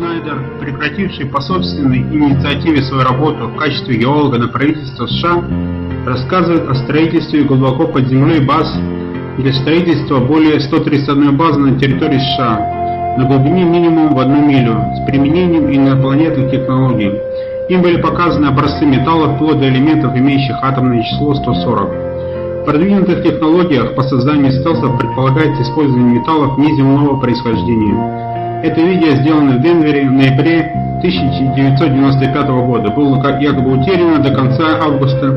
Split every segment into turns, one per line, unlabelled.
Шнайдер, прекративший по собственной инициативе свою работу в качестве геолога на правительство США, рассказывает о строительстве глубоко под землей баз для строительства более 131 базы на территории США на глубине минимум в одну милю с применением инопланетных технологий. Им были показаны образцы металлов вплоть до элементов, имеющих атомное число 140. В продвинутых технологиях по созданию стелсов предполагается использование металлов неземного происхождения. Это видео сделано в Денвере в ноябре 1995 года. Было якобы утеряно до конца августа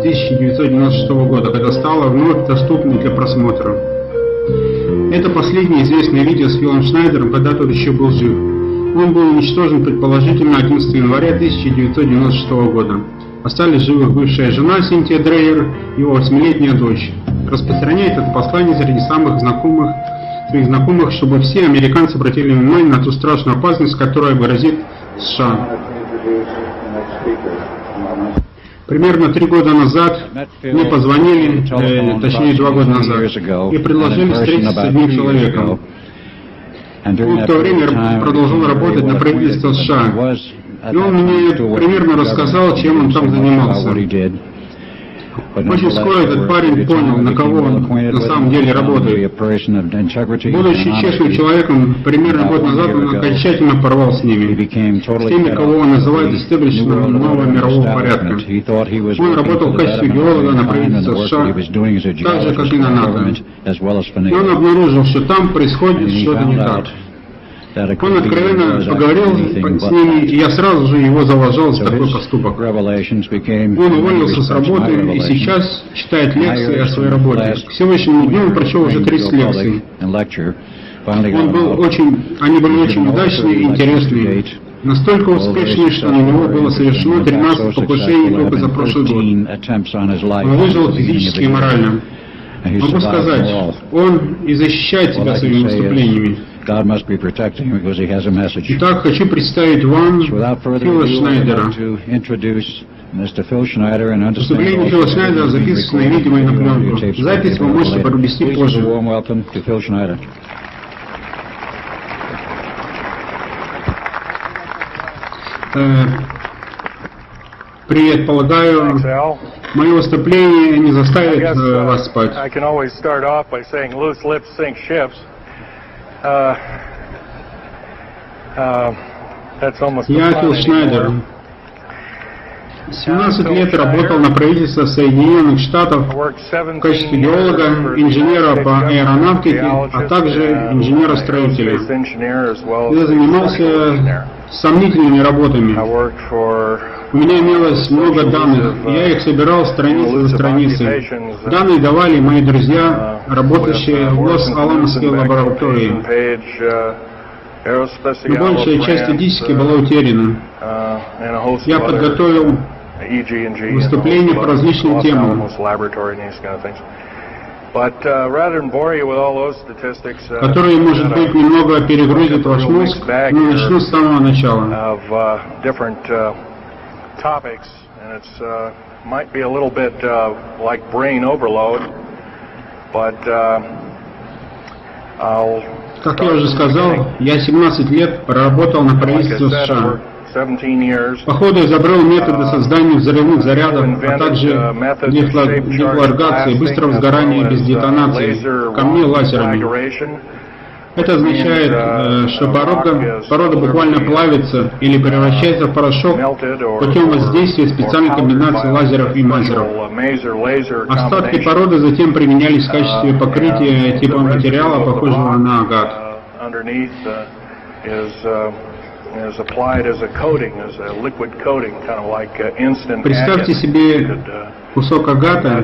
1996 года, когда стало вновь доступным для просмотра. Это последнее известное видео с Филом Шнайдером, когда тот еще был жив. Он был уничтожен предположительно 11 января 1996 года. Остались живых бывшая жена Синтия Дрейер и его 8-летняя дочь. Распространяет это послание среди самых знакомых своих знакомых, чтобы все американцы обратили внимание на ту страшную опасность, которая грозит США. Примерно три года назад мне позвонили, э, точнее два года назад, и предложили встретиться с одним человеком. Он в то время продолжал работать на правительство США. И он мне примерно рассказал, чем он там занимался. Очень скоро этот парень понял, на кого он на самом деле работает. Будучи честным человеком, примерно год назад он окончательно порвал с ними, с теми, кого он называет истеблишменом нового мирового порядка. Он работал в качестве геолога на правительстве США, так же, как и на НАТО. И он обнаружил, что там происходит что-то не так. Он откровенно поговорил с ними, и я сразу же его заложил за такой поступок. Он уволился с работы и сейчас читает лекции о своей работе. К сегодняшнему дню он прочел уже 30 лекций. Он был очень, они были очень удачные и интересные. Настолько успешные, что на него было совершено 13 покушений только за прошлый год. Он выжил физически и морально. Могу сказать, он и защищает себя своими выступлениями. God must be protecting him because he has a message. Итак, хочу представить вам Фила Шнайдера. Выступление Фила Шнайдера записано и на пленку. Запись вы можете провести позже. Привет, полагаю, мое выступление не заставит uh, вас спать. Uh, uh, Я Фил Шнайдер. 17 лет работал на правительстве Соединенных Штатов в качестве геолога, инженера по аэронавтике, а также инженера-строителя. Я занимался сомнительными работами. У меня имелось много данных, я их собирал страницу за страницей. Данные давали мои друзья, работающие в Лос-Аламосской лаборатории. Но большая часть статистики была утеряна. Я подготовил выступления по различным темам которые, может быть, немного перегрузят ваш мозг, но начну с самого начала. uh, might be a little bit uh, like brain overload, but uh, I'll. Как я уже сказал, я 17 лет проработал на правительстве США. По ходу изобрел методы создания взрывных зарядов, а также дефлаграции, быстрого сгорания без детонации, камней лазерами. Это означает, э, что порода, порода буквально плавится или превращается в порошок путем воздействия специальной комбинации лазеров и мазеров. Остатки породы затем применялись в качестве покрытия типа материала, похожего на агат. Представьте себе кусок агата,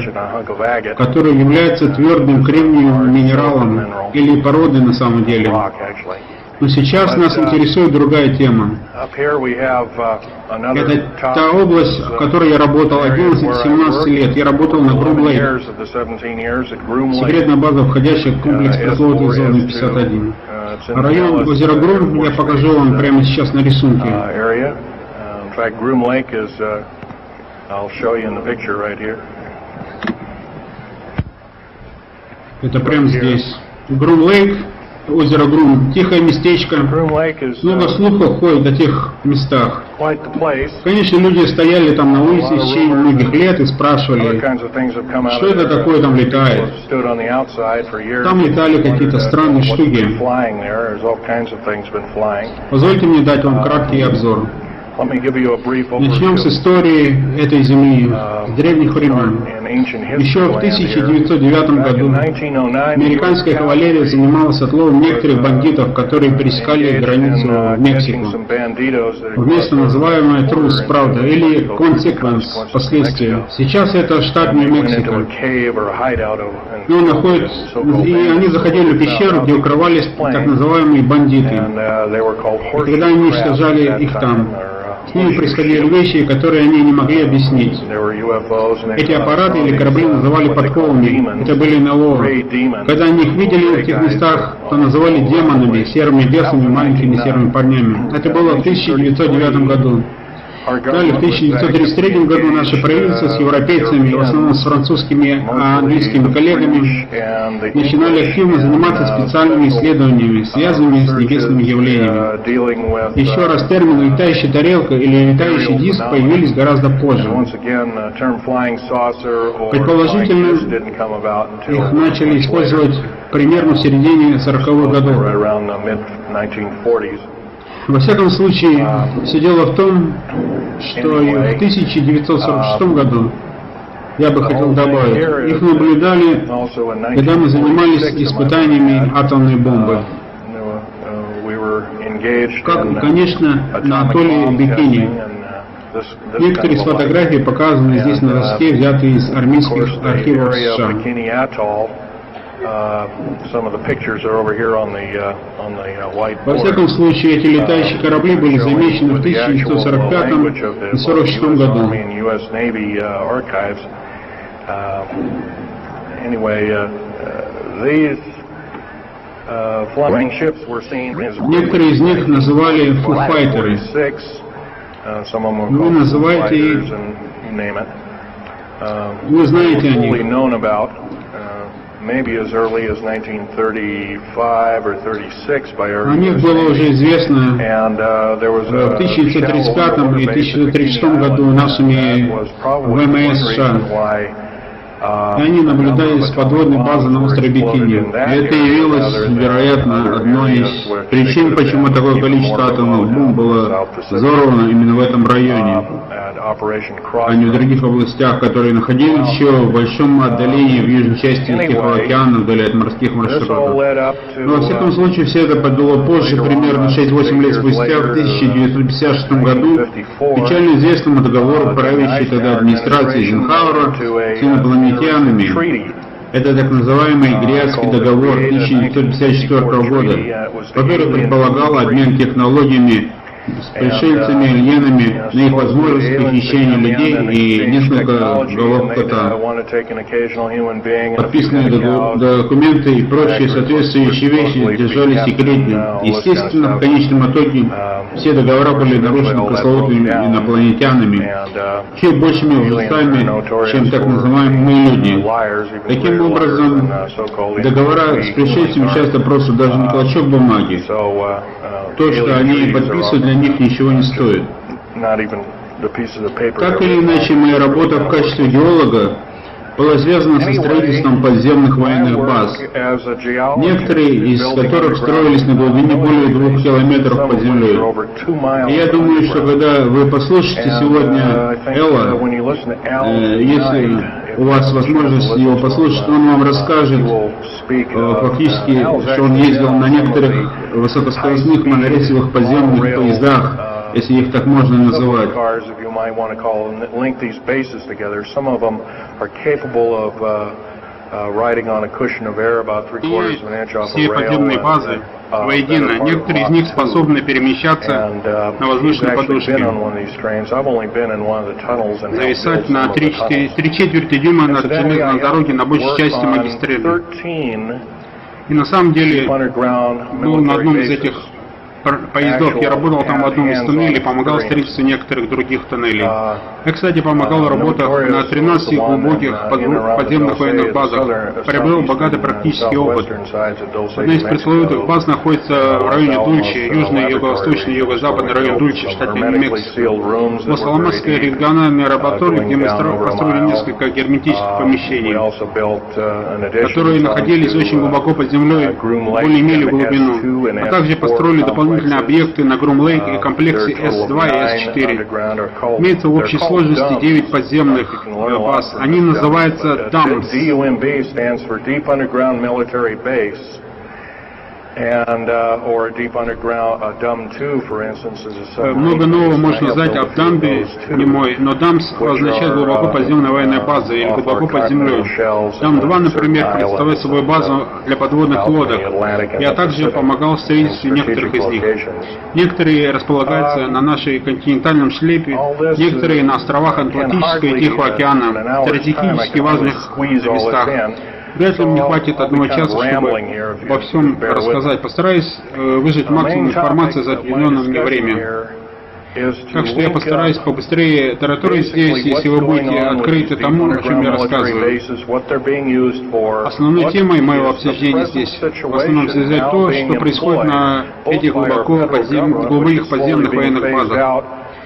который является твердым кремниевым минералом или породой на самом деле. Но сейчас нас интересует другая тема. Это та область, в которой я работал 11-17 лет. Я работал на Грум Лейк, секретная база, входящая в комплекс пресловутой зоны 51. Район озера Грум я покажу вам прямо сейчас на рисунке. Это прямо здесь. Грум Лейк
озеро Грум. Тихое местечко. Много слухов ходит о тех местах. Конечно, люди стояли там на улице в течение многих лет и спрашивали, что это такое там летает. Там летали какие-то странные штуки. Позвольте мне дать вам краткий обзор. Начнем с истории этой земли, с древних времен. Еще в 1909 году американская кавалерия занималась отловом некоторых бандитов, которые пересекали границу в Мексику. Вместо называемой трус, правда, или consequence, последствия. Сейчас это штат Нью-Мексико. И он находит, и они заходили в пещеру, где укрывались так называемые бандиты. И когда они уничтожали их там, с ними происходили вещи, которые они не могли объяснить. Эти аппараты или корабли называли подковами. Это были НЛО. Когда они их видели в этих местах, то называли демонами, серыми бесами, маленькими серыми парнями. Это было в 1909 году. Далее, в 1933 году наше правительство с европейцами, в основном с французскими, а английскими коллегами, начинали активно заниматься специальными исследованиями, связанными с небесными явлениями. Еще раз термин «летающая тарелка» или «летающий диск» появились гораздо позже. Предположительно, их начали использовать примерно в середине 40-х годов. Во всяком случае, все дело в том, что и в 1946 году, я бы хотел добавить, их наблюдали, когда мы занимались испытаниями атомной бомбы. Как, конечно, на атолле Бикини. Некоторые из фотографий показаны здесь на доске, взятые из армейских архивов США. Uh, uh, Во всяком случае, эти летающие корабли были замечены в 1945 и 1946 году. Некоторые из них называли фуфайтеры. Uh, Вы называете их, вы знаете о них maybe as early as 1935 or 36 by О них было уже известно and, uh, there was в 1935 и 1936 году нашими ВМС США. И они наблюдали с подводной базы на острове Бикини. И это явилось, вероятно, одной из причин, почему такое количество атомных бомб было взорвано именно в этом районе, а не в других областях, которые находились еще в большом отдалении в южной части Тихого океана, вдали от морских маршрутов. Но, во всяком случае, все это подуло позже, примерно 6-8 лет спустя, в 1956 году, печально известному договору правящей тогда администрации Эйзенхауэра с инопланетянами инопланетянами. Это так называемый Гриадский договор 1954 года, который предполагал обмен технологиями с пришельцами, альянами, на их возможность похищения людей и несколько голов кота. Подписанные документы и прочие соответствующие вещи держались секретно. Естественно, в конечном итоге все договора были нарушены пресловутыми инопланетянами, еще большими лжецами, чем так называемые люди. Таким образом, договора с пришельцами часто просто даже не клочок бумаги. То, что они подписывают, для них ничего не стоит. Так или иначе, моя работа в качестве геолога была связана со строительством подземных военных баз, некоторые из которых строились на глубине более двух километров под землей. И я думаю, что когда вы послушаете сегодня uh, Элла, э, если у вас возможность его послушать, он вам расскажет э, фактически, что он ездил на некоторых высокоскоростных монорельсовых подземных поездах, если их так можно называть. И все подземные базы воедино. Некоторые из них способны перемещаться на воздушной подушке, зависать на 3, 4, 3 четверти дюйма над железной дороге на большей части магистрали. И на самом деле был на одном из этих поездов. Я работал там в одном из туннелей, помогал строительству некоторых других туннелей. Я, кстати, помогал в работах на 13 глубоких подземных военных базах. Приобрел богатый практический опыт. Одна из пресловутых баз находится в районе Дульчи, южный, юго-восточный, юго-западный район Дульчи в штате Нью-Мексико. Лос-Аламасская региональная лаборатория, где мы построили несколько герметических помещений, которые находились очень глубоко под землей, более в глубину, а также построили дополнительные объекты на Грум-Лейк и комплексе С-2 и С-4. Имеется в общей сложности 9 подземных баз. Они называются DAMS. And, uh, or a deep underground, uh, DUM 2, for instance, is a Много нового можно сказать об Дамбе, не мой, но ДАМС означает глубоко подземная военная база или глубоко под землей. ДАМ-2, например, представляет собой базу для подводных лодок. Я также помогал в строительстве некоторых из них. Некоторые располагаются на нашей континентальном шлепе, некоторые на островах Атлантического и Тихого океана, стратегически важных местах. Вряд ли мне хватит одного часа, чтобы обо всем рассказать. Постараюсь э, выжать максимум информации за отведенное мне время. Так что я постараюсь побыстрее тараторить здесь, если вы будете открыты тому, о чем я рассказываю. Основной темой моего обсуждения здесь в основном связать то, что происходит на этих глубоко подзем... глубоких подземных военных базах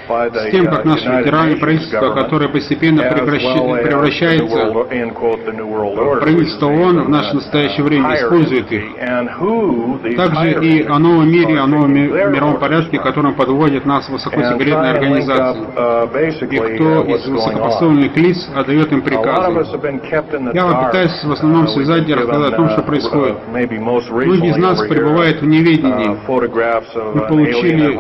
с тем, как наше ветераны правительство, которое постепенно превращается в правительство ООН в наше настоящее время, использует их. Также и о новом мире, о новом мировом порядке, которым подводит нас высокосекретная организация. И кто из высокопоставленных лиц отдает им приказы. Я пытаюсь в основном связать и рассказать о том, что происходит. Многие из нас пребывают в неведении. Мы получили,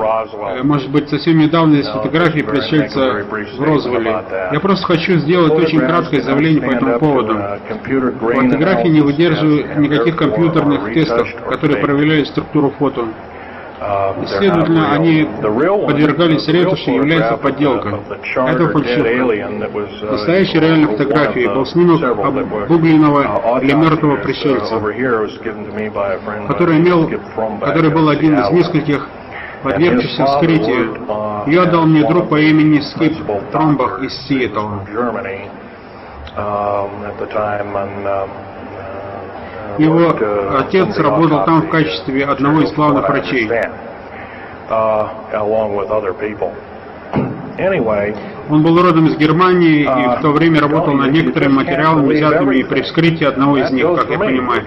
может быть, совсем недавно здесь фотографии пришельца в Розвилле. Я просто хочу сделать очень краткое заявление по этому поводу. Фотографии не выдерживают никаких компьютерных тестов, которые проверяли структуру фото. И, следовательно, они подвергались ряду, что является подделкой. Это фальшивка. Настоящей реальной фотографией был снимок обугленного или мертвого пришельца, который, имел, который был один из нескольких подвергшийся вскрытию. Ее дал мне друг по имени Скип Тромбах из Сиэтла. Его отец работал там в качестве одного из главных врачей. Он был родом из Германии и в то время работал над некоторыми материалами, взятыми при вскрытии одного из них, как я понимаю,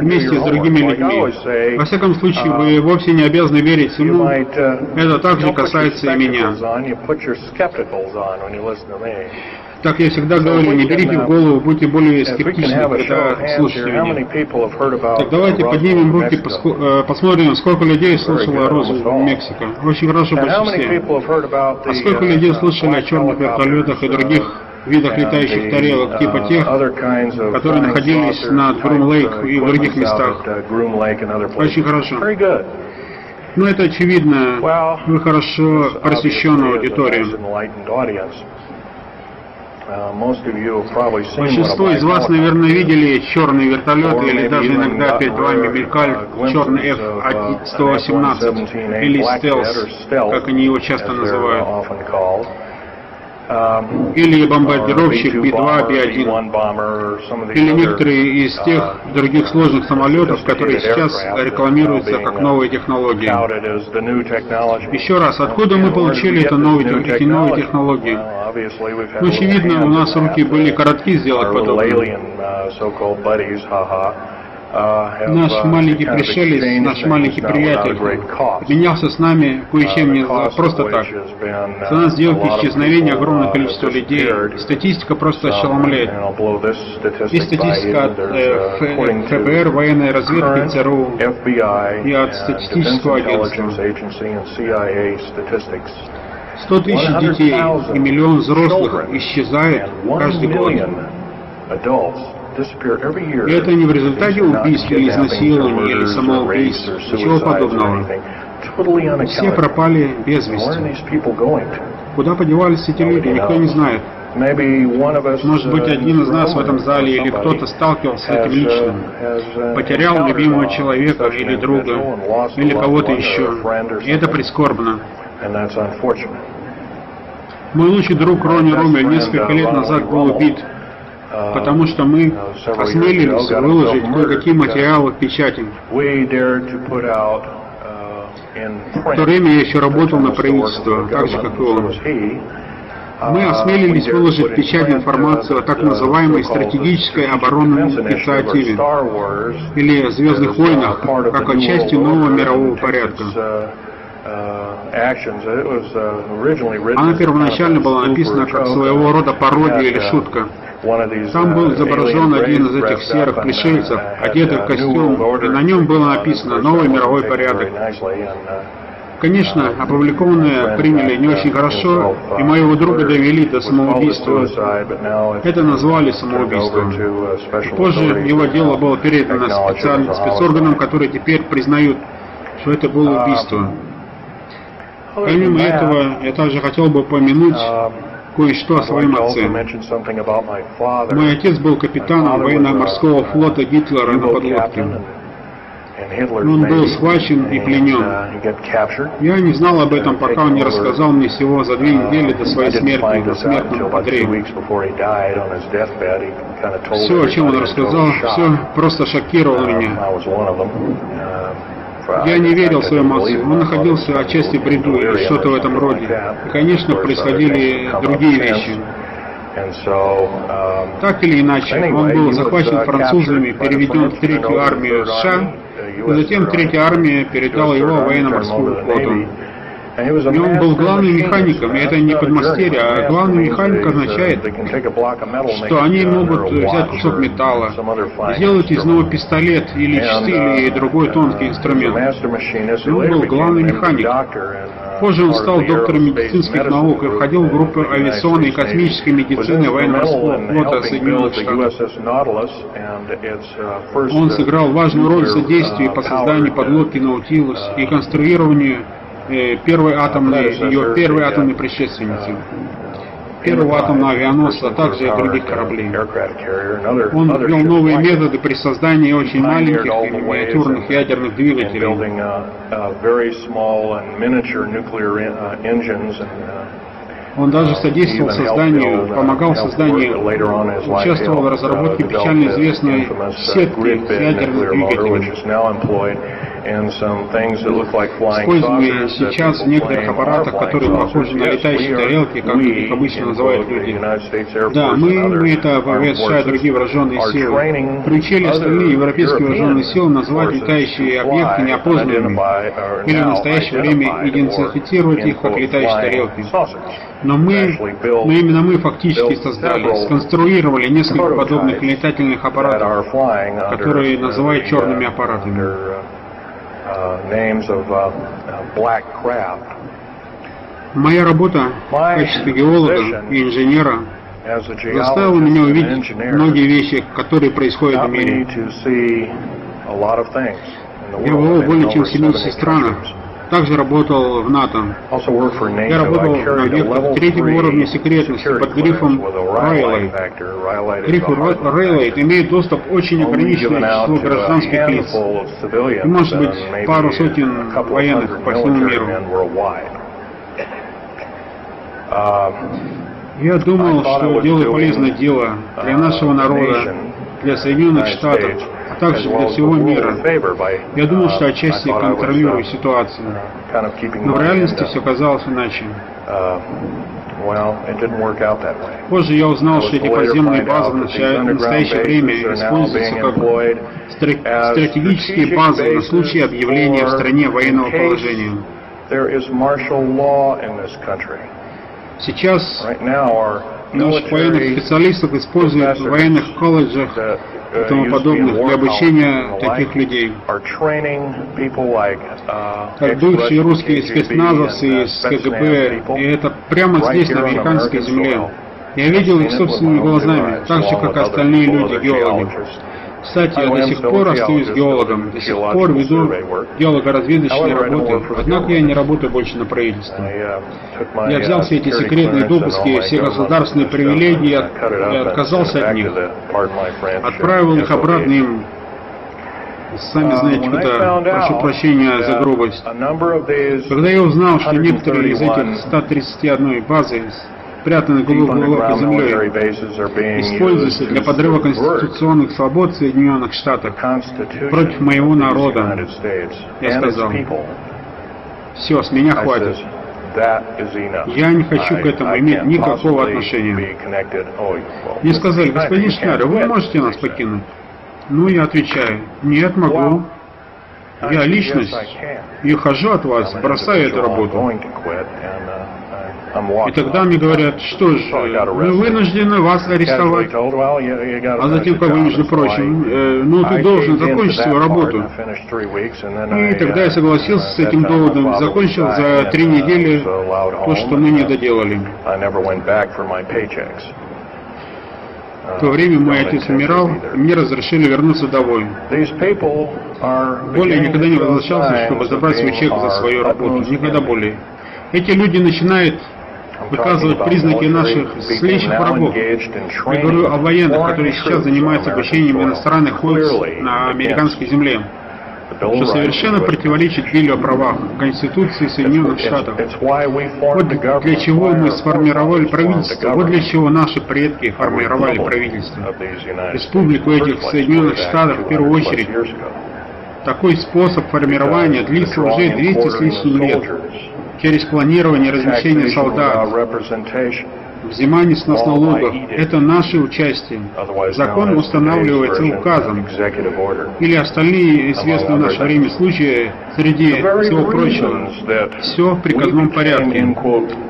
вместе с другими людьми. Во всяком случае, вы вовсе не обязаны верить ему. Это также касается и меня. Так я всегда говорю, не берите в голову, будьте более скептичны, когда слушаете. Так давайте поднимем руки, э, посмотрим, сколько людей слушало Розу в Мексике. Очень хорошо большинстве. А сколько людей слышали о черных вертолетах и других видах летающих тарелок, типа uh, тех, которые находились над Грум-Лейк и в других местах. Uh, Очень хорошо. Ну, это очевидно. Вы хорошо просвещенная аудитория. Большинство из вас, наверное, видели черный вертолет или даже иногда перед вами мелькали черный F-118 или стелс, как они его часто называют или бомбардировщик Би-2, Би-1, или некоторые из тех других сложных самолетов, которые сейчас рекламируются как новые технологии. Еще раз, откуда мы получили это новые, эти новые технологии? Ну, очевидно, у нас руки были коротки сделать подобное. Наш маленький пришелец, наш маленький приятель, менялся с нами кое-чем не просто так. Цена сделки исчезновения огромного количества людей. Статистика просто ошеломляет. И статистика от э, ФБР, военной разведки, ЦРУ и от статистического агентства. 100 тысяч детей и миллион взрослых исчезают каждый год. И это не в результате убийства или изнасилования или самоубийства, ничего подобного. Все пропали без вести. Куда подевались эти люди, никто не знает. Может быть, один из нас в этом зале или кто-то сталкивался с этим лично, потерял любимого человека или друга, или кого-то еще. И это прискорбно. Мой лучший друг Ронни Ромель несколько лет назад был убит, потому что мы осмелились выложить кое-какие материалы в печати. В то время я еще работал на правительство, так же, как и он. Мы осмелились выложить в печать информацию о так называемой стратегической оборонной инициативе или «Звездных войнах», как о части нового мирового порядка. Она первоначально была написана как своего рода пародия или шутка. Там был изображен один из этих серых пришельцев, одетый в костюм, и на нем было написано «Новый мировой порядок». Конечно, опубликованное приняли не очень хорошо, и моего друга довели до самоубийства. Это назвали самоубийством. Позже его дело было передано специальным спецорганам, которые теперь признают, что это было убийство. Помимо этого, я также хотел бы упомянуть кое-что о своем отце. Мой отец был капитаном военно-морского флота Гитлера на подлодке. Он был схвачен и пленен. Я не знал об этом, пока он не рассказал мне всего за две недели до своей смерти на смертном одре. Все, о чем он рассказал, все просто шокировало меня. Я не верил своему отцу. Он находился отчасти в бреду или что-то в этом роде. И, конечно, происходили другие вещи. Так или иначе, он был захвачен французами, переведен в Третью армию США, и затем Третья армия передала его военно-морскому флоту. И он был главным механиком, и это не подмастерье, а главный механик означает, что они могут взять кусок металла, сделать из него пистолет или часы, или другой тонкий инструмент. И он был главный механик. Позже он стал доктором медицинских наук и входил в группу авиационной и космической медицины военно-морского флота Соединенных Штатов. Он сыграл важную роль в содействии по созданию подлодки Наутилус и конструированию Э, первой атомной, ее первой атомной предшественницы, первого атомного авианосца, а также других кораблей. Он ввел новые методы при создании очень маленьких и миниатюрных ядерных двигателей. Он даже содействовал созданию, помогал созданию, участвовал в разработке печально известной сетки с ядерных двигателей используемые сейчас в некоторых аппаратах, которые похожи на летающие тарелки, как их обычно называют люди. Да, мы, мы это ВВС США и другие вооруженные силы, приучили остальные европейские вооруженные силы называть летающие объекты неопознанными или в настоящее время идентифицировать их как летающие тарелки. Но мы, мы именно мы фактически создали, сконструировали несколько подобных летательных аппаратов, которые называют черными аппаратами. Моя работа в качестве геолога и инженера заставила меня увидеть многие вещи, которые происходят в мире. Я бывал более чем в 70 странах, также работал в НАТО. Я работал на объектах третьего уровня секретности под грифом Райлей. Гриф Райлей имеет доступ очень ограниченное число гражданских лиц. И может быть пару сотен военных по всему миру. Я думал, что делаю полезное дело для нашего народа, для Соединенных Штатов, также для всего мира. Я думал, что отчасти контролирую ситуацию, но в реальности все казалось иначе. Позже я узнал, что эти подземные базы в настоящее время используются как стратегические базы на случай объявления в стране военного положения. Сейчас Наших военных специалистов используют в военных колледжах и тому подобных для обучения таких людей. Как бывшие русские спецназовцы из КГБ, и это прямо здесь, на американской земле. Я видел их собственными глазами, так же, как остальные люди, геологи. Кстати, я до сих пор остаюсь геологом, до сих пор веду геолого-разведочные работы, однако я не работаю больше на правительство. Я взял все эти секретные допуски, все государственные привилегии и отказался от них. Отправил их обратно им сами знаете куда, прошу прощения за грубость. Когда я узнал, что некоторые из этих 131 базы спрятаны глубоко землей, используются для подрыва конституционных свобод Соединенных Штатов против моего народа. Я сказал, все, с меня хватит. Я не хочу к этому иметь никакого отношения. Мне сказали, господин Шнайдер, вы можете нас покинуть? Ну, я отвечаю, нет, могу. Я личность и хожу от вас, бросаю эту работу. И тогда мне говорят, что ж, мы вынуждены вас арестовать. А затем, как бы, между прочим, э, ну ты должен закончить свою работу. И тогда я согласился с этим доводом, закончил за три недели то, что мы не доделали. В то время мой отец умирал, и мне разрешили вернуться домой. Более никогда не возвращался, чтобы забрать свой чек за свою работу. Никогда более. Эти люди начинают выказывать признаки наших злейших врагов. Я говорю о военных, которые сейчас занимаются обучением иностранных войск на американской земле что совершенно противоречит Биллю о правах Конституции Соединенных Штатов. Вот для чего мы сформировали правительство, вот для чего наши предки формировали правительство. Республику этих Соединенных Штатов в первую очередь. Такой способ формирования длится уже 200 с лишним лет через планирование размещения солдат, взимание с нас налогов – это наше участие. Закон устанавливается указом. или остальные известные в наше время случаи среди всего прочего. Все в приказном порядке.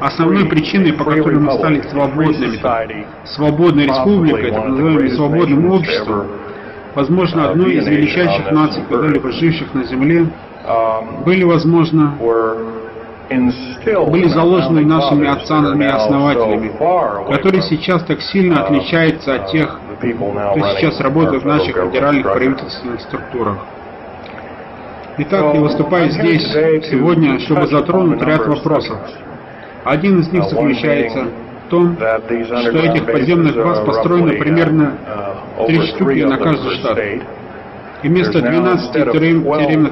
Основной причиной, по которой мы стали свободными, свободной республикой, так называемым свободным обществом, возможно, одной из величайших наций, когда-либо живших на Земле, были, возможно, были заложены нашими отцами и основателями, которые сейчас так сильно отличаются от тех, кто сейчас работает в наших федеральных правительственных структурах. Итак, я выступаю здесь сегодня, чтобы затронуть ряд вопросов. Один из них заключается в том, что этих подземных баз построено примерно три штуки на каждый штат. И вместо 12 тюремных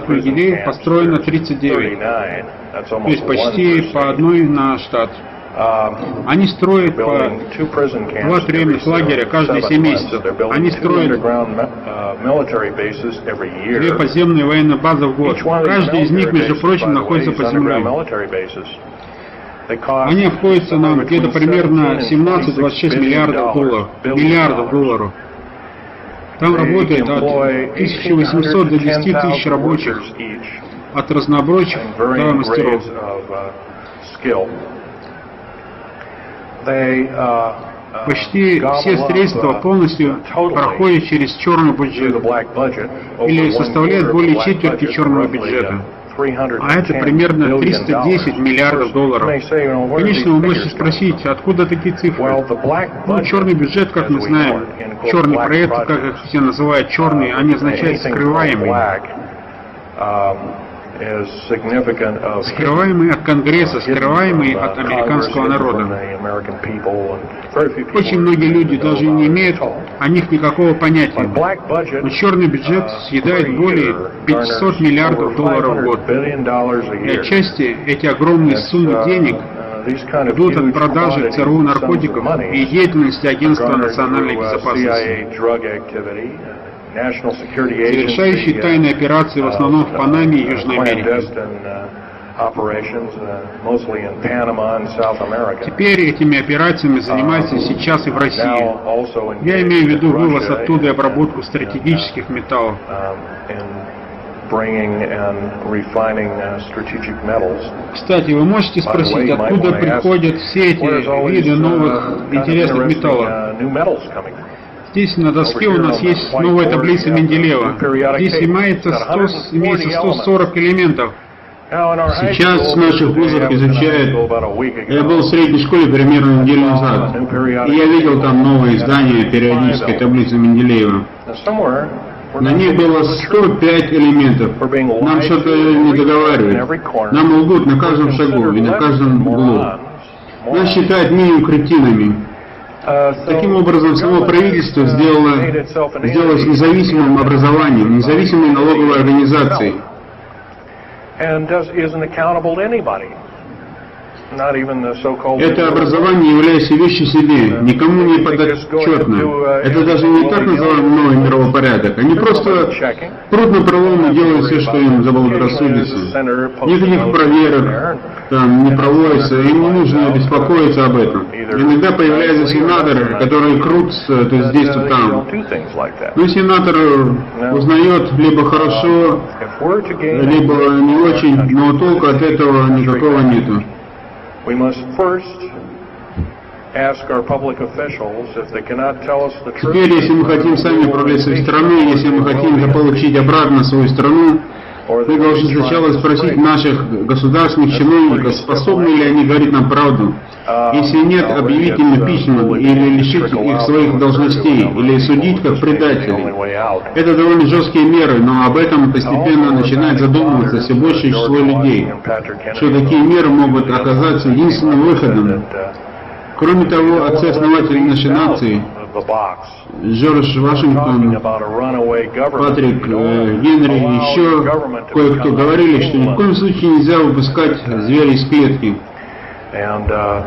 лагерей построено 39. То есть почти по одной на штат. Они строят по два тюремных лагеря каждые 7 месяцев. Они строят две подземные военные базы в год. Каждый из них, между прочим, находится под землей. Они обходятся нам где-то примерно 17-26 миллиардов долларов. Миллиардов долларов. Там работает от 1800 до 10 тысяч рабочих, от разнобройчих до мастеров. Почти все средства полностью проходят через черный бюджет или составляют более четверти черного бюджета а это примерно 310 миллиардов долларов. Конечно, вы можете спросить, откуда такие цифры? Ну, черный бюджет, как мы знаем, черный проект, как их все называют, черный, они означают скрываемый. Скрываемый от Конгресса, скрываемый от американского народа. Очень многие люди даже не имеют о них никакого понятия. Но черный бюджет съедает более 500 миллиардов долларов в год. И отчасти эти огромные суммы денег идут от продажи ЦРУ наркотиков и деятельности Агентства национальной безопасности совершающий тайные операции в основном в Панаме и Южной Америке. Теперь этими операциями занимаются сейчас и в России. Я имею в виду вывоз оттуда и обработку стратегических металлов. Кстати, вы можете спросить, откуда приходят все эти виды новых интересных металлов? Здесь на доске у нас есть новая таблица Менделеева. Здесь имеется, 100, имеется 140 элементов. Сейчас наших вузов изучают. Я был в средней школе примерно неделю назад, и я видел там новое издание периодической таблицы Менделеева. На ней было 105 элементов. Нам что-то не договаривают. Нам лгут на каждом шагу и на каждом углу. Нас считают минимум кретинами. Таким образом, само правительство сделало, сделалось независимым образованием, независимой налоговой организацией. Это образование является вещью себе, никому не подотчетно. Это даже не так называемый новый мировой порядок. Они просто и делают все, что им заблагорассудится. Никаких проверок там не проводится, им не нужно беспокоиться об этом. Иногда появляются сенаторы, которые крутятся то здесь, то там. Но сенатор узнает либо хорошо, либо не очень, но толку от этого никакого нету. We must first Теперь, если мы хотим сами управлять своей страной, если мы хотим заполучить обратно свою страну, мы должны сначала спросить наших государственных чиновников, способны ли они говорить нам правду. Если нет, объявить им импичмент или лишить их своих должностей, или судить как предателей. Это довольно жесткие меры, но об этом постепенно начинает задумываться все большее число людей, что такие меры могут оказаться единственным выходом. Кроме того, отцы-основатели нашей нации Джордж Вашингтон, Патрик э, Генри и еще кое-кто говорили, что ни в коем случае нельзя выпускать зверя из клетки. Uh,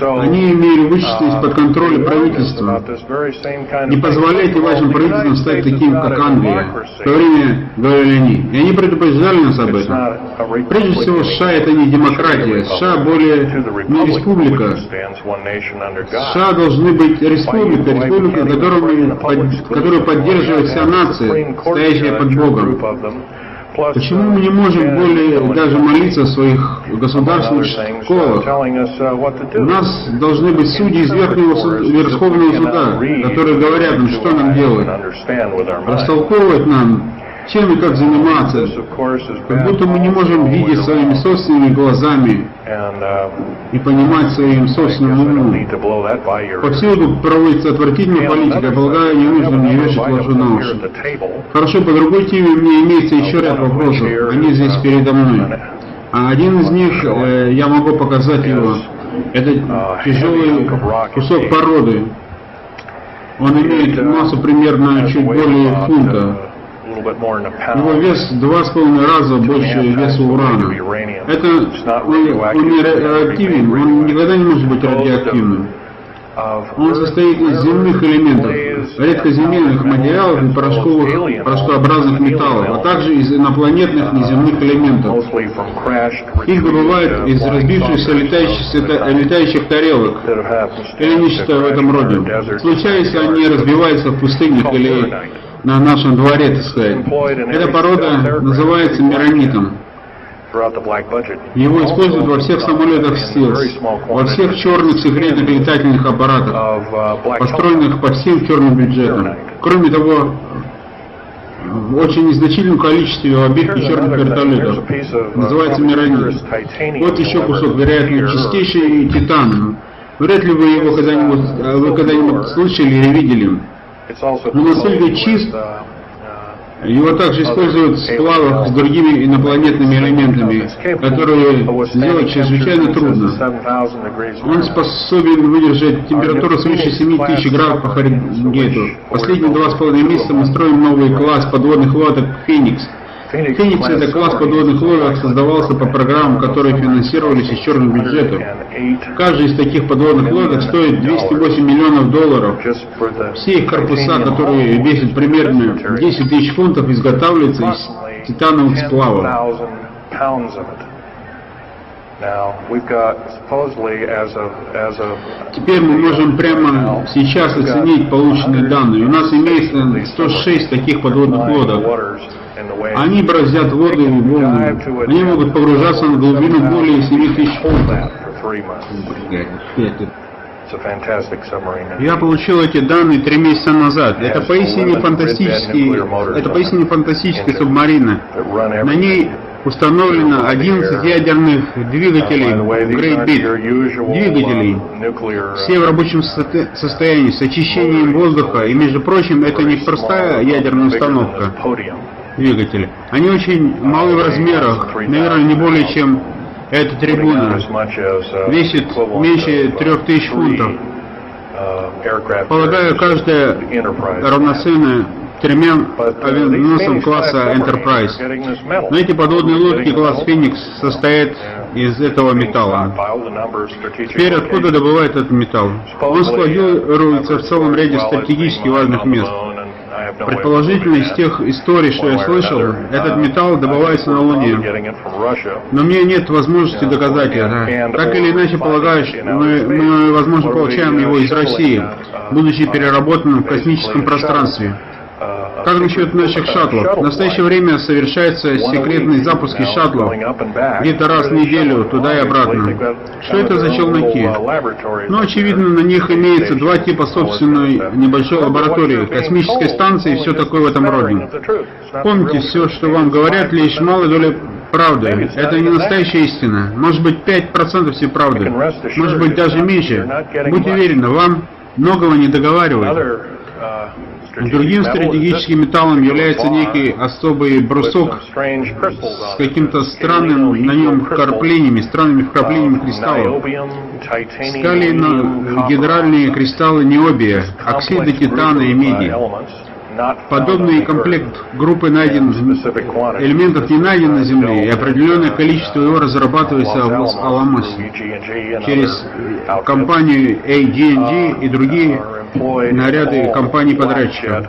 они имели вычесть из-под контроля правительства. Не позволяйте вашим правительствам стать таким, как Англия. В то время говорили они. И они предупреждали нас об этом. Прежде всего, США это не демократия. США более не республика. США должны быть республика, республика, которую, которую поддерживает вся нация, стоящая под Богом. Почему мы не можем более даже молиться в своих государственных школах? У нас должны быть судьи из Верхнего Верховного суда, которые говорят нам, что нам делать, растолковывать нам, чем и как заниматься, как будто мы не можем видеть своими собственными глазами и понимать своим собственным умом. Повсюду проводится отвратительная политика, полагаю, не нужно мне вешать ложу на уши. Хорошо, по другой теме у меня имеется еще ряд вопросов, они здесь передо мной. А один из них, э, я могу показать его, это тяжелый кусок породы. Он имеет массу примерно чуть более фунта. Его вес два с половиной раза больше веса урана. Это он, он не реактивен, он никогда не может быть радиоактивным. Он состоит из земных элементов, редкоземельных материалов и порошковых, порошкообразных металлов, а также из инопланетных неземных элементов. Их добывают из разбившихся летающих, летающих тарелок или нечто в этом роде. Случается, они разбиваются в пустынях или на нашем дворе, так сказать. Эта порода называется миронитом. Его используют во всех самолетах Стилс, во всех черных секретных летательных аппаратах, построенных по всем черным бюджетам. Кроме того, в очень незначительном количестве в обивке черных вертолетов. Называется миронит. Вот еще кусок, вероятно, чистейший титан. Вряд ли вы его когда-нибудь вы когда-нибудь слышали или видели. Но настолько чист, его также используют в сплавах с другими инопланетными элементами, которые сделать чрезвычайно трудно. Он способен выдержать температуру свыше 7000 градусов по Фаренгейту. Последние два с половиной месяца мы строим новый класс подводных лодок «Феникс», Феникс – это класс подводных лодок, создавался по программам, которые финансировались из черных бюджетов. Каждый из таких подводных лодок стоит 208 миллионов долларов. Все их корпуса, которые весят примерно 10 тысяч фунтов, изготавливаются из титановых сплавов. Теперь мы можем прямо сейчас оценить полученные данные. У нас имеется 106 таких подводных лодок. Они бороздят воду и волны. Они могут погружаться на глубину более 7 тысяч фунтов. Я получил эти данные три месяца назад. Это поистине фантастический, это поистине фантастическая субмарина. На ней установлено 11 ядерных двигателей Great Bit, двигателей, все в рабочем состоянии, с очищением воздуха, и, между прочим, это не простая ядерная установка, двигатели. Они очень малы в размерах, наверное, не более чем эта трибуна, весит меньше 3000 фунтов. Полагаю, каждая равноценная тремя авианосцам класса Enterprise. Но эти подводные лодки класс Феникс состоят из этого металла. Теперь откуда добывают этот металл? Он складируется в целом ряде стратегически важных мест. Предположительно, из тех историй, что я слышал, этот металл добывается на Луне. Но мне нет возможности доказать это. Так или иначе, полагаю, что мы, мы, возможно, получаем его из России, будучи переработанным в космическом пространстве. Как насчет наших шаттлов? В настоящее время совершается секретный запуск шаттлов где-то раз в неделю туда и обратно. Что это за челноки? Ну, очевидно, на них имеется два типа собственной небольшой лаборатории, космической станции и все такое в этом роде. Помните, все, что вам говорят, лишь малая доля правды. Это не настоящая истина. Может быть, 5% всей правды. Может быть, даже меньше. Будьте уверены, вам многого не договаривают. Другим стратегическим металлом является некий особый брусок с каким-то странным на нем вкраплениями, странными вкраплениями кристаллов. Скали на гидральные кристаллы необия, оксиды титана и меди. Подобный комплект группы найден, элементов не найден на Земле, и определенное количество его разрабатывается в Лос-Аламосе через компанию AG&G и другие наряды компаний-подрядчиков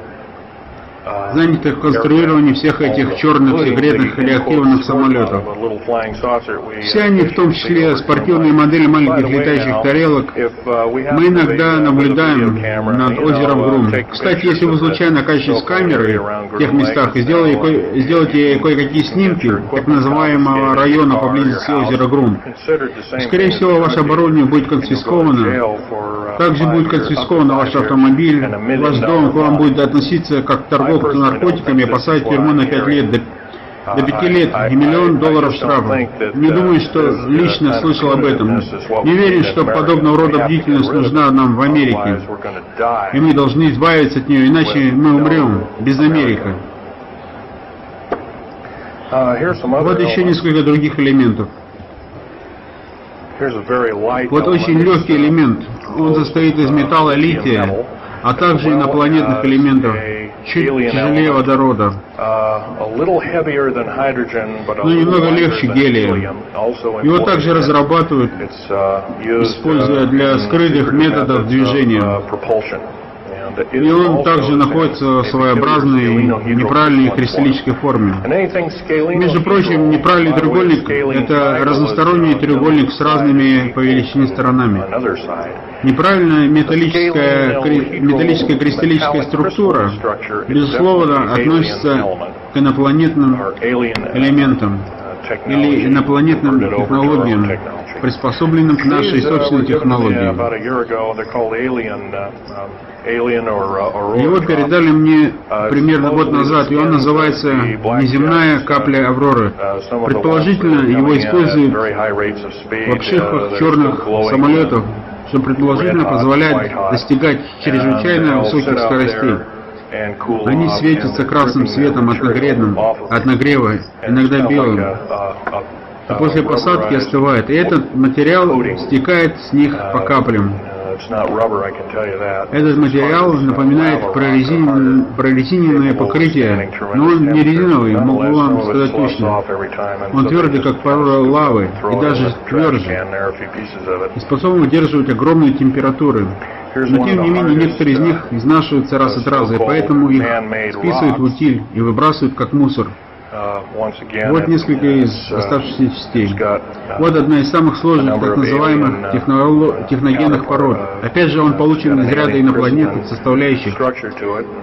занятых в конструировании всех этих черных секретных реактивных самолетов. Все они, в том числе спортивные модели маленьких летающих тарелок, мы иногда наблюдаем над озером Грум. Кстати, если вы случайно окажетесь с камерой в тех местах и сделаете, сделаете кое-какие снимки так называемого района поблизости озера Грум, скорее всего, ваше оборудование будет конфисковано. Также будет конфискован ваш автомобиль, ваш дом к вам будет относиться как к торговцу наркотиками посадить в тюрьму на 5 лет до, до 5 лет и миллион долларов штрафа. Не думаю, что лично слышал об этом. Не верю, что подобного рода бдительность нужна нам в Америке. И мы должны избавиться от нее, иначе мы умрем без Америки. Вот еще несколько других элементов. Вот очень легкий элемент. Он состоит из металла лития, а также инопланетных элементов чуть тяжелее водорода, но немного легче гелия. Его также разрабатывают, используя для скрытых методов движения. И он также находится в своеобразной неправильной кристаллической форме. Между прочим, неправильный треугольник – это разносторонний треугольник с разными по величине сторонами. Неправильная металлическая, металлическая кристаллическая структура, безусловно, относится к инопланетным элементам или инопланетным технологиям, приспособленным к нашей собственной технологии. Его передали мне примерно год назад, и он называется «Неземная капля Авроры». Предположительно, его используют в обшивках черных самолетов, что предположительно позволяет достигать чрезвычайно высоких скоростей. Они светятся красным светом от, нагревным, от нагрева, иногда белым. И после посадки остывает. И этот материал стекает с них по каплям. Этот материал напоминает прорезиненное покрытие, но он не резиновый, могу вам сказать точно. Он твердый, как пара лавы, и даже тверже, и способен выдерживать огромные температуры. Но тем не менее, некоторые из них изнашиваются раз от раза, и поэтому их списывают в утиль и выбрасывают как мусор. Uh, вот несколько из uh, оставшихся частей. Uh, вот одна из самых сложных так называемых техногенных пород. Опять же, он получен из ряда инопланетных составляющих,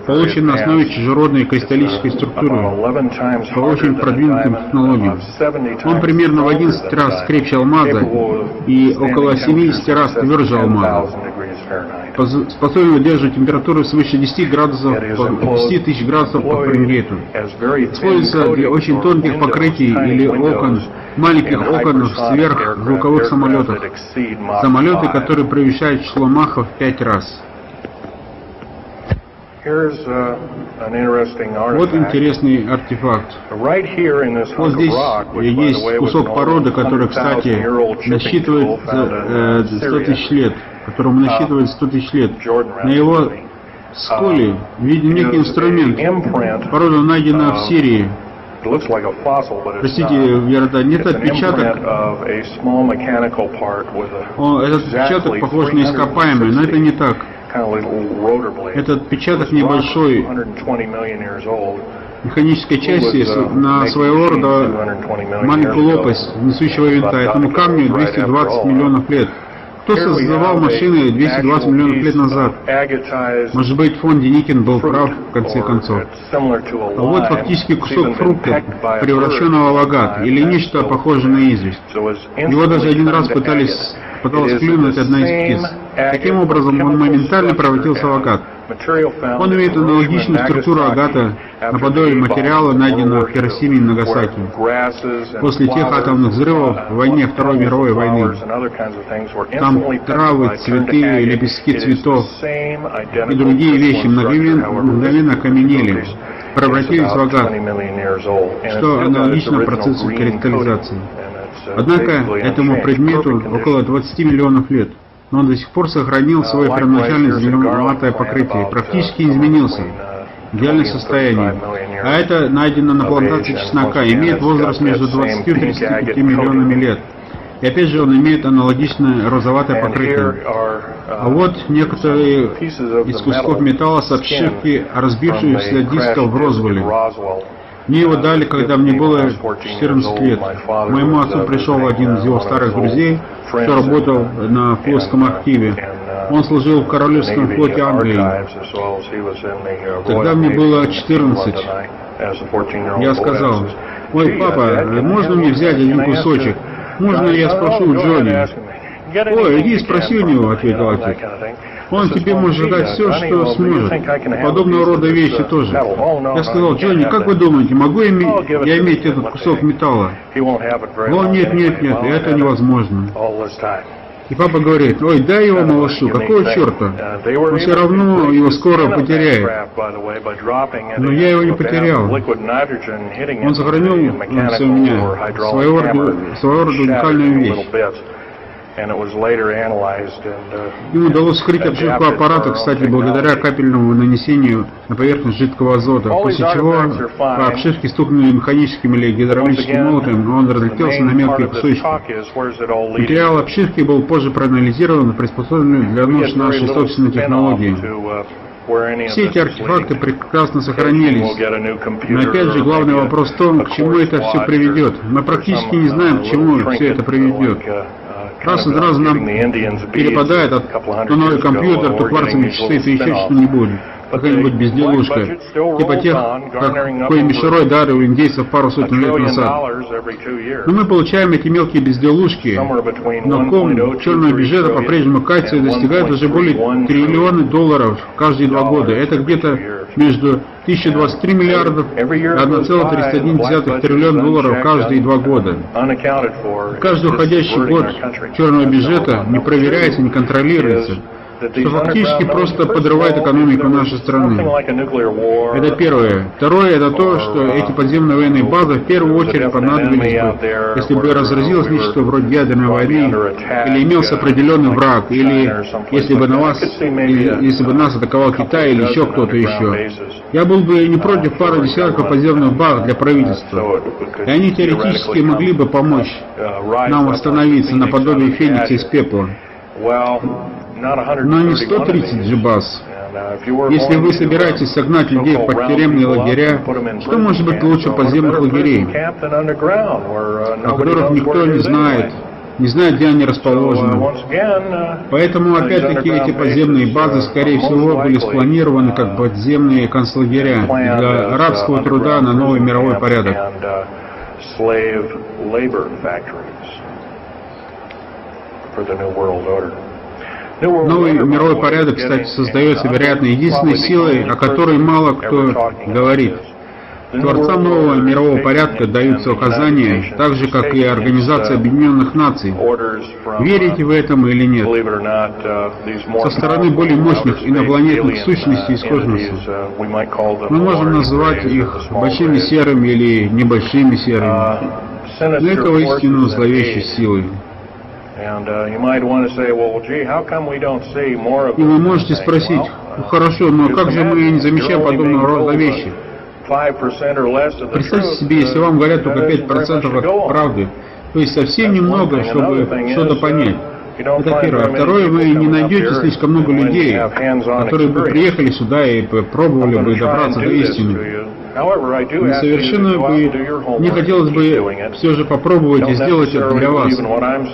получен на основе чужеродной кристаллической структуры, по очень продвинутым технологиям. Он примерно в 11 раз крепче алмаза и около 70 раз тверже алмаза. Способен выдерживать температуру свыше 10 градусов, 10 тысяч градусов по Фаренгейту. Используется для очень тонких покрытий или окон, маленьких окон в сверхзвуковых самолетах. Самолеты, которые превышают число махов в 5 раз.
Uh,
вот интересный артефакт. Вот здесь есть кусок породы, который, кстати, насчитывает 100 тысяч лет, которому насчитывает 100 тысяч лет. На его сколе виден некий инструмент. Порода найдена в Сирии. Простите, Верда, нет отпечаток. О, этот отпечаток похож на ископаемый, но это не так. Этот отпечаток небольшой механической части на своего рода маленькую лопасть несущего винта. Этому камню 220 миллионов лет. Кто создавал машины 220 миллионов лет назад? Может быть, фон Деникин был прав в конце концов. А вот фактически кусок фрукта, превращенного в агат, или нечто похожее на известь. Его даже один раз пытались пыталась клюнуть одна из птиц. Таким образом, он моментально превратился в агат. Он имеет аналогичную структуру агата, наподобие материала, найденного в Хиросиме и Нагасаки. После тех атомных взрывов в войне Второй мировой войны. Там травы, цветы, лепестки цветов и другие вещи мгновенно, мгновенно окаменели, превратились в агат, что аналогично процессу кристаллизации. Однако этому предмету около 20 миллионов лет, но он до сих пор сохранил свое первоначальное зеленоватое покрытие, практически не изменился идеальное состояние. А это найдено на плантации чеснока, имеет возраст между 20 и 35 миллионами лет. И опять же он имеет аналогичное розоватое покрытие. А вот некоторые из кусков металла с обшивки разбившихся дисков в Розвеле. Мне его дали, когда мне было 14 лет. Моему отцу пришел один из его старых друзей, кто работал на флотском активе. Он служил в Королевском флоте Англии. Тогда мне было 14. Я сказал, «Ой, папа, можно мне взять один кусочек? Можно я спрошу Джонни?» «Ой, иди спроси у него», — ответил отец. Он тебе может дать все, что сможет. Подобного рода вещи тоже. Я сказал, Джонни, как вы думаете, могу я иметь этот кусок металла? Он, нет, нет, нет, это невозможно. И папа говорит, ой, дай его малышу, какого черта? Он все равно его скоро потеряет. Но я его не потерял. Он сохранил все у меня, своего рода уникальную вещь. Uh, Ему удалось скрыть обшивку аппарата, кстати, благодаря капельному нанесению на поверхность жидкого азота, после чего по обшивке стукнули механическим или гидравлическим молотом, но он разлетелся на мелкие кусочки. Материал обшивки был позже проанализирован и приспособлен для нужд нашей собственной технологии. Uh, все эти артефакты прекрасно сохранились. Но опять же, главный вопрос в том, к чему это все приведет. Мы практически не знаем, к чему все это приведет. Раз из раза нам перепадает от то новый компьютер, то кварцевые часы, то еще что-нибудь. Какая-нибудь безделушка. Типа тех, как кое мишерой дары у индейцев пару сотен лет назад. Но мы получаем эти мелкие безделушки, но ком черного бюджета по-прежнему кальция достигает уже более триллиона долларов каждые два года. Это где-то между 1023 миллиардов и 1,31 триллион долларов каждые два года. Каждый уходящий год черного бюджета не проверяется, не контролируется что фактически просто подрывает экономику нашей страны. Это первое. Второе, это то, что эти подземные военные базы в первую очередь понадобились бы, если бы разразилось нечто вроде ядерной войны, или имелся определенный враг, или если бы на вас, или, если бы нас атаковал Китай или еще кто-то еще. Я был бы не против пары десятков подземных баз для правительства. И они теоретически могли бы помочь нам восстановиться наподобие Феникса из пепла но не 130 джибас. Если вы собираетесь согнать людей в подтюремные лагеря, что может быть лучше подземных лагерей, о которых никто не знает, не знает, где они расположены. Поэтому, опять-таки, эти подземные базы, скорее всего, были спланированы как подземные концлагеря для арабского труда на новый мировой порядок. For the New World Order. Новый мировой порядок, кстати, создается, вероятно, единственной силой, о которой мало кто говорит. Творцам нового мирового порядка даются указания, так же, как и Организация Объединенных Наций. Верите в этом или нет? Со стороны более мощных инопланетных сущностей из космоса. Мы можем называть их большими серыми или небольшими серыми. Но это воистину зловещей силой. И вы можете спросить, ну хорошо, но как же мы не замечаем подобного рода вещи? Представьте себе, если вам говорят только 5% от правды, то есть совсем немного, чтобы что-то понять. Это первое. А второе, вы не найдете слишком много людей, которые бы приехали сюда и пробовали бы добраться до истины. И совершенно бы не хотелось бы все же попробовать и сделать это для вас.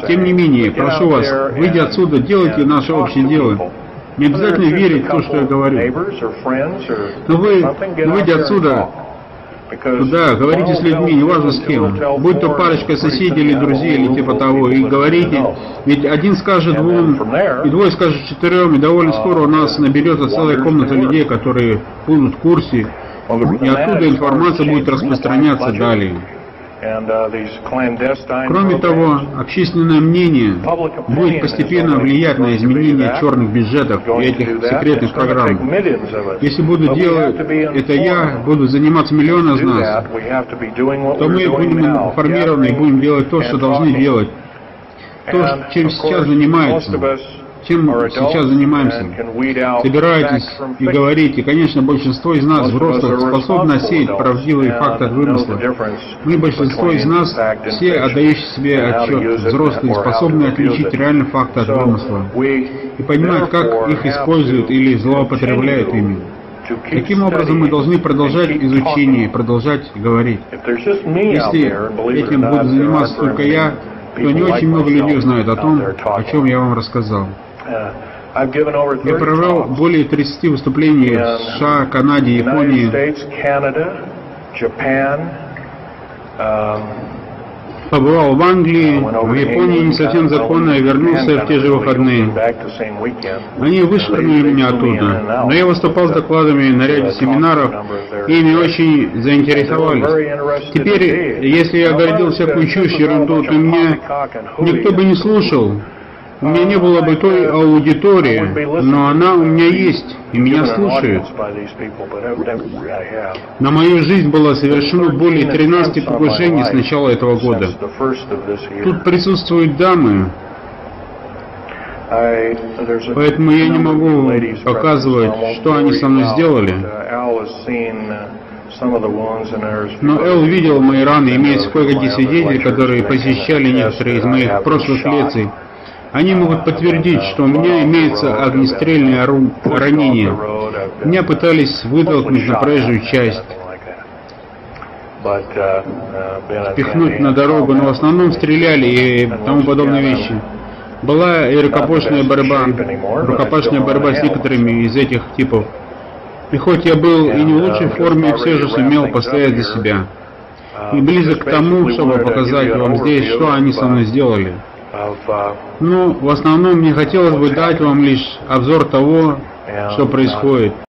Тем не менее, прошу вас, выйдя отсюда, делайте наше общее дело. Не обязательно верить в то, что я говорю. Но вы, выйдя отсюда, туда, говорите с людьми, неважно с кем, будь то парочка соседей или друзей, или типа того, и говорите, ведь один скажет двум, и двое скажет четырем, и довольно скоро у нас наберется целая комната людей, которые будут в курсе, и оттуда информация будет распространяться далее. Uh, Кроме того, общественное мнение будет постепенно влиять на изменение черных бюджетов и этих секретных программ. Если буду делать это я, буду заниматься миллионы из нас, то мы будем информированы и будем делать то, что должны делать, то, чем сейчас занимаются чем сейчас занимаемся. Собираетесь и говорите, конечно, большинство из нас, взрослых, способны сеять правдивые факты от вымысла. Мы, большинство из нас, все отдающие себе отчет, взрослые, способны отличить реальный факт от вымысла и понимать, как их используют или злоупотребляют ими. Таким образом, мы должны продолжать изучение, продолжать говорить. Если этим буду заниматься только я, то не очень много людей знают о том, о чем я вам рассказал. Я провел более 30 выступлений в США, Канаде, Японии, побывал в Англии, в Японии не совсем законно, и вернулся в те же выходные. Они вышвырнули меня оттуда, но я выступал с докладами на ряде семинаров, и ими очень заинтересовались. Теперь, если я городил всякую чушь, ерунду, то меня никто бы не слушал, у меня не было бы той аудитории, но она у меня есть, и меня слушают. На мою жизнь было совершено более 13 покушений с начала этого года. Тут присутствуют дамы, поэтому я не могу показывать, что они со мной сделали. Но Эл видел мои раны, имеется кое-какие свидетели, которые посещали некоторые из моих прошлых лекций. Они могут подтвердить, что у меня имеется огнестрельное ранение. Меня пытались вытолкнуть на проезжую часть, впихнуть на дорогу, но в основном стреляли и тому подобные вещи. Была и рукопашная борьба, рукопашная борьба с некоторыми из этих типов. И хоть я был и не в лучшей форме, все же сумел постоять за себя. И близок к тому, чтобы показать вам здесь, что они со мной сделали. Ну, в основном мне хотелось бы дать вам лишь обзор того, что происходит.